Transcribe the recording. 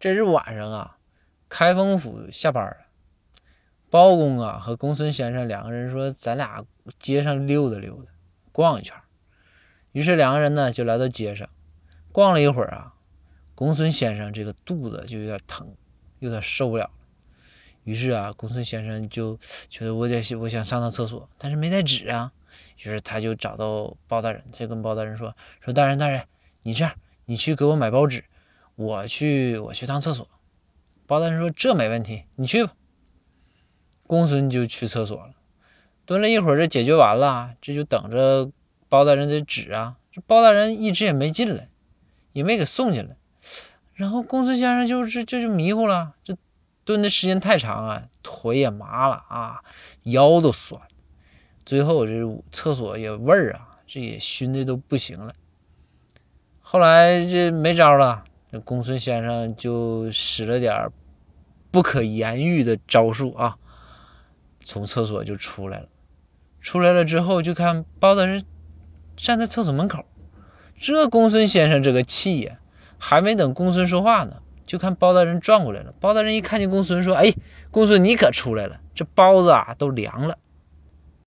这日晚上啊，开封府下班了，包公啊和公孙先生两个人说：“咱俩街上溜达溜达，逛一圈。”于是两个人呢就来到街上，逛了一会儿啊，公孙先生这个肚子就有点疼，有点受不了了。于是啊，公孙先生就觉得我得我想上趟厕所，但是没带纸啊。于是他就找到包大人，就跟包大人说：“说大人大人，你这样，你去给我买包纸，我去我去趟厕所。”包大人说：“这没问题，你去吧。”公孙就去厕所了，蹲了一会儿，这解决完了，这就等着。包大人的纸啊，这包大人一直也没进来，也没给送进来。然后公孙先生就是这就迷糊了，这蹲的时间太长啊，腿也麻了啊，腰都酸。最后这厕所也味儿啊，这也熏的都不行了。后来这没招了，这公孙先生就使了点不可言喻的招数啊，从厕所就出来了。出来了之后，就看包大人。站在厕所门口，这公孙先生这个气呀，还没等公孙说话呢，就看包大人转过来了。包大人一看见公孙，说：“哎，公孙你可出来了，这包子啊都凉了。”